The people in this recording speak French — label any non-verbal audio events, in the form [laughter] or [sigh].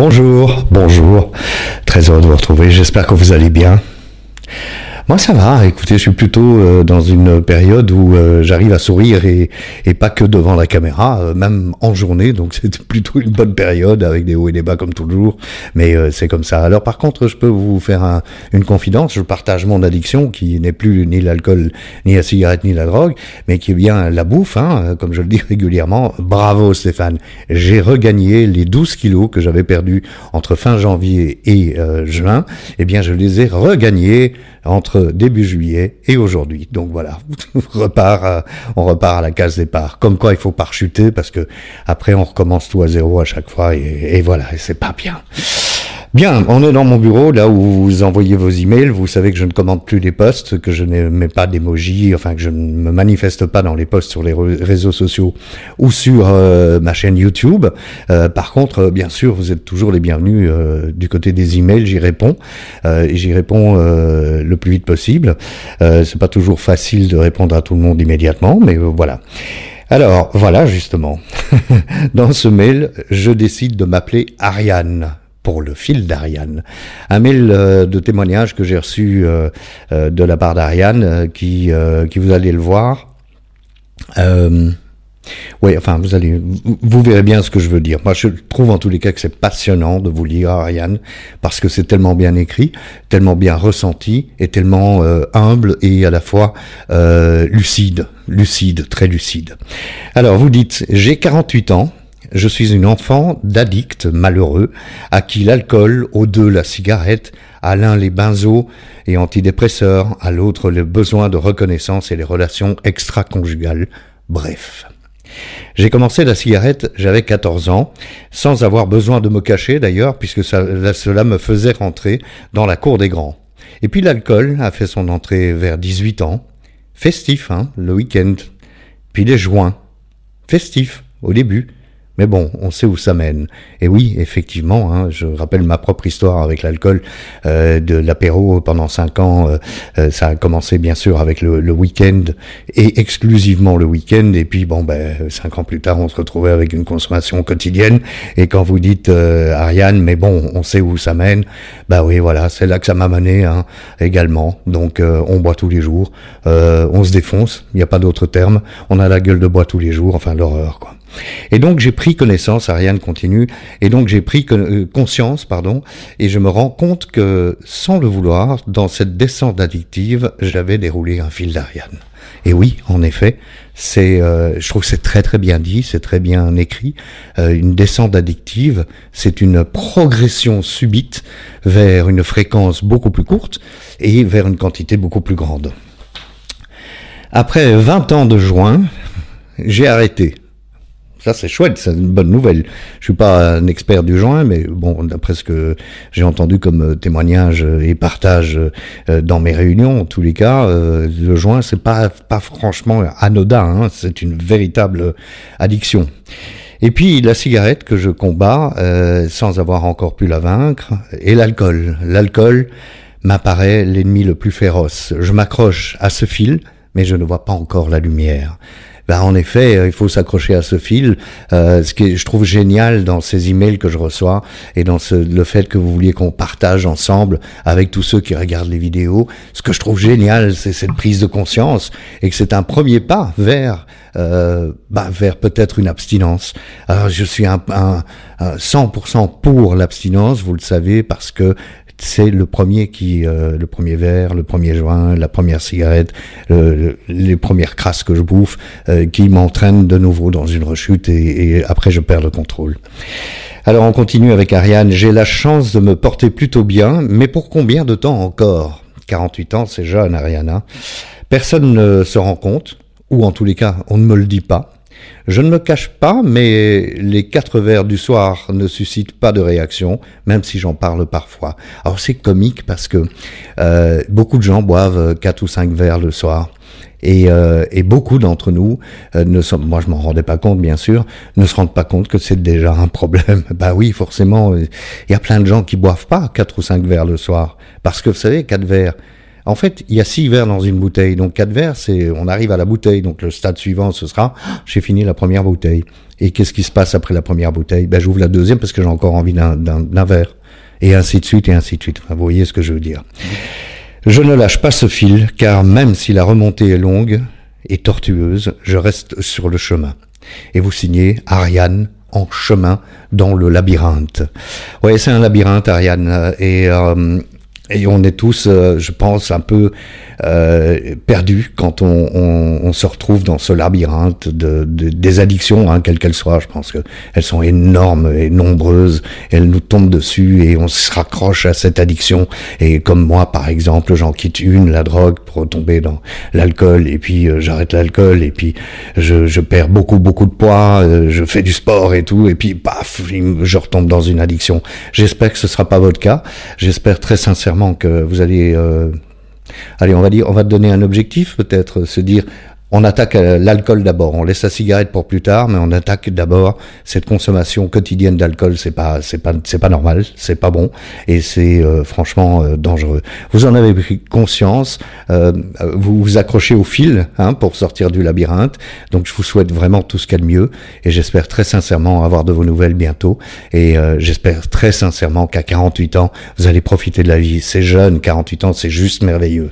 Bonjour, bonjour. Très heureux de vous retrouver. J'espère que vous allez bien. Moi, ça va. Écoutez, je suis plutôt euh, dans une période où euh, j'arrive à sourire et, et, pas que devant la caméra, euh, même en journée. Donc, [laughs] c'est plutôt une bonne période avec des hauts et des bas comme toujours. Mais c'est comme ça. Alors, par contre, je peux vous faire un, une confidence. Je partage mon addiction qui n'est plus ni l'alcool, ni la cigarette, ni la drogue, mais qui est bien la bouffe, hein, comme je le dis [laughs] régulièrement. Bravo, Stéphane. J'ai regagné les 12 kilos que j'avais perdus entre fin janvier et juin. Eh bien, je les ai regagnés entre début juillet et aujourd'hui. Donc voilà, [laughs] on repart, à, on repart à la case départ. Comme quoi, il faut pas chuter parce que après on recommence tout à zéro à chaque fois et, et voilà, et c'est pas bien. Bien, on est dans mon bureau, là où vous envoyez vos emails. Vous savez que je ne commande plus les posts, que je ne mets pas d'emoji, enfin que je ne me manifeste pas dans les posts sur les réseaux sociaux ou sur euh, ma chaîne YouTube. Euh, par contre, euh, bien sûr, vous êtes toujours les bienvenus du côté des emails. J'y réponds et j'y réponds le plus vite possible. C'est pas toujours facile de répondre à tout le monde immédiatement, mais voilà. Alors voilà justement, [laughs] dans ce mail, je décide de m'appeler Ariane pour le fil d'Ariane. Un mail euh, de témoignage que j'ai reçu euh, euh, de la part d'Ariane qui, qui vous allez le voir. oui, enfin, vous allez, vous verrez bien ce que je veux dire. Moi, je trouve en tous les cas que c'est passionnant de vous lire, Ariane, parce que c'est tellement bien écrit, tellement bien ressenti, et tellement humble et à la fois lucide, lucide, très lucide. Alors, vous dites, j'ai 48 ans, je suis une enfant d'addict malheureux à qui l'alcool, aux deux la cigarette, à l'un les benzos et antidépresseurs, à l'autre le besoin de reconnaissance et les relations extra-conjugales. Bref. J'ai commencé la cigarette, j'avais 14 ans, sans avoir besoin de me cacher d'ailleurs, puisque cela me faisait rentrer dans la cour des grands. Et puis l'alcool a fait son entrée vers 18 ans. Festif, hein, le week-end. Puis les joints. Festif, au début. Mais bon, on sait où ça mène. Et oui, effectivement, hein, je rappelle ma propre histoire avec l'alcool, euh, de l'apéro pendant cinq ans. Euh, euh, ça a commencé bien sûr avec le, week-end et exclusivement le week-end. Et puis bon, ben cinq ans plus tard, on se retrouvait avec une consommation quotidienne. Et quand vous dites Ariane, mais bon, on sait où ça mène. Bah oui, voilà, c'est là que ça m'a mené hein, également. Donc on boit tous les jours, on se défonce. Il n'y a pas d'autre terme. On a la gueule de bois tous les jours. Enfin l'horreur quoi. Et donc j'ai pris connaissance, Ariane continue, et donc j'ai pris euh, conscience, pardon, et je me rends compte que, sans le vouloir, dans cette descente addictive, j'avais déroulé un fil d'Ariane. Et oui, en effet, c'est, euh, je trouve que c'est très très bien dit, c'est très bien écrit. Euh, une descente addictive, c'est une progression subite vers une fréquence beaucoup plus courte et vers une quantité beaucoup plus grande. Après 20 ans de joint, j'ai arrêté. Ça, c'est chouette, c'est une bonne nouvelle. Je suis pas un expert du joint, mais bon, d'après ce que j'ai entendu comme euh, témoignage et partage euh, dans mes réunions, en tous les cas, euh, le joint, c'est pas, pas franchement anodin, hein, c'est une véritable addiction. Et puis la cigarette que je combats sans avoir encore pu la vaincre, et l'alcool. L'alcool m'apparaît l'ennemi le plus féroce. Je m'accroche à ce fil, mais je ne vois pas encore la lumière ben en effet, euh, il faut s'accrocher à ce fil. Euh, ce que je trouve génial dans ces emails que je reçois et dans ce, le fait que vous vouliez qu'on partage ensemble avec tous ceux qui regardent les vidéos, ce que je trouve génial, c'est cette prise de conscience et que c'est un premier pas vers euh, bah, vers peut-être une abstinence. Alors je suis un, un, un 100% pour l'abstinence, vous le savez, parce que c'est le premier qui, euh, le premier verre, le premier joint, la première cigarette, les premières crasses que je bouffe, euh, qui m'entraînent de nouveau dans une rechute et, et, après je perds le contrôle. Alors on continue avec Ariane. J'ai la chance de me porter plutôt bien, mais pour combien de temps encore? 48 ans, c'est jeune, Ariane. Personne ne se rend compte, ou en tous les cas, on ne me le dit pas. Je ne me cache pas, mais les quatre verres du soir ne suscitent pas de réaction, même si j'en parle parfois. Alors c'est comique parce que euh, beaucoup de gens boivent quatre ou cinq verres le soir. Et, euh, et beaucoup d'entre nous, euh, ne sont, moi je m'en rendais pas compte bien sûr, ne se rendent pas compte que c'est déjà un problème. [laughs] bah oui, forcément, il y a plein de gens qui boivent pas quatre ou cinq verres le soir, parce que vous savez, quatre verres, En fait, il y a six verres dans une bouteille, donc quatre verres, c'est on arrive à la bouteille. Donc le stade suivant, ce sera j'ai fini la première bouteille. Et qu'est-ce qui se passe après la première bouteille? Ben j'ouvre la deuxième parce que j'ai encore envie d'un verre. Et ainsi de suite et ainsi de suite. Vous voyez ce que je veux dire. Je ne lâche pas ce fil, car même si la remontée est longue et tortueuse, je reste sur le chemin. Et vous signez Ariane en chemin dans le labyrinthe. Ouais, c'est un labyrinthe, Ariane, et euh, et on est tous, euh, je pense, un peu euh, perdus quand on, on, on, se retrouve dans ce labyrinthe de, de des addictions, hein, quelles qu'elles soient. Je pense que elles sont énormes et nombreuses. Elles nous tombent dessus et on se raccroche à cette addiction. Et comme moi, par exemple, j'en quitte une, la drogue, pour tomber dans l'alcool. Et puis euh, j'arrête l'alcool. Et puis je, je, perds beaucoup, beaucoup de poids. Euh, je fais du sport et tout. Et puis paf, je retombe dans une addiction. J'espère que ce sera pas votre cas. J'espère très sincèrement que vous allez, euh, allez, on va dire, on va donner un objectif peut-être, se dire, on attaque euh, l'alcool d'abord, on laisse la cigarette pour plus tard, mais on attaque d'abord cette consommation quotidienne d'alcool. C'est pas, c'est pas, c'est pas normal, c'est pas bon, et c'est euh, franchement dangereux. Vous en avez pris conscience, vous vous accrochez au fil hein, pour sortir du labyrinthe. Donc je vous souhaite vraiment tout ce qu'il y a de mieux, et j'espère très sincèrement avoir de vos nouvelles bientôt. Et j'espère très sincèrement qu'à 48 ans, vous allez profiter de la vie. C'est jeune, 48 ans, c'est juste merveilleux.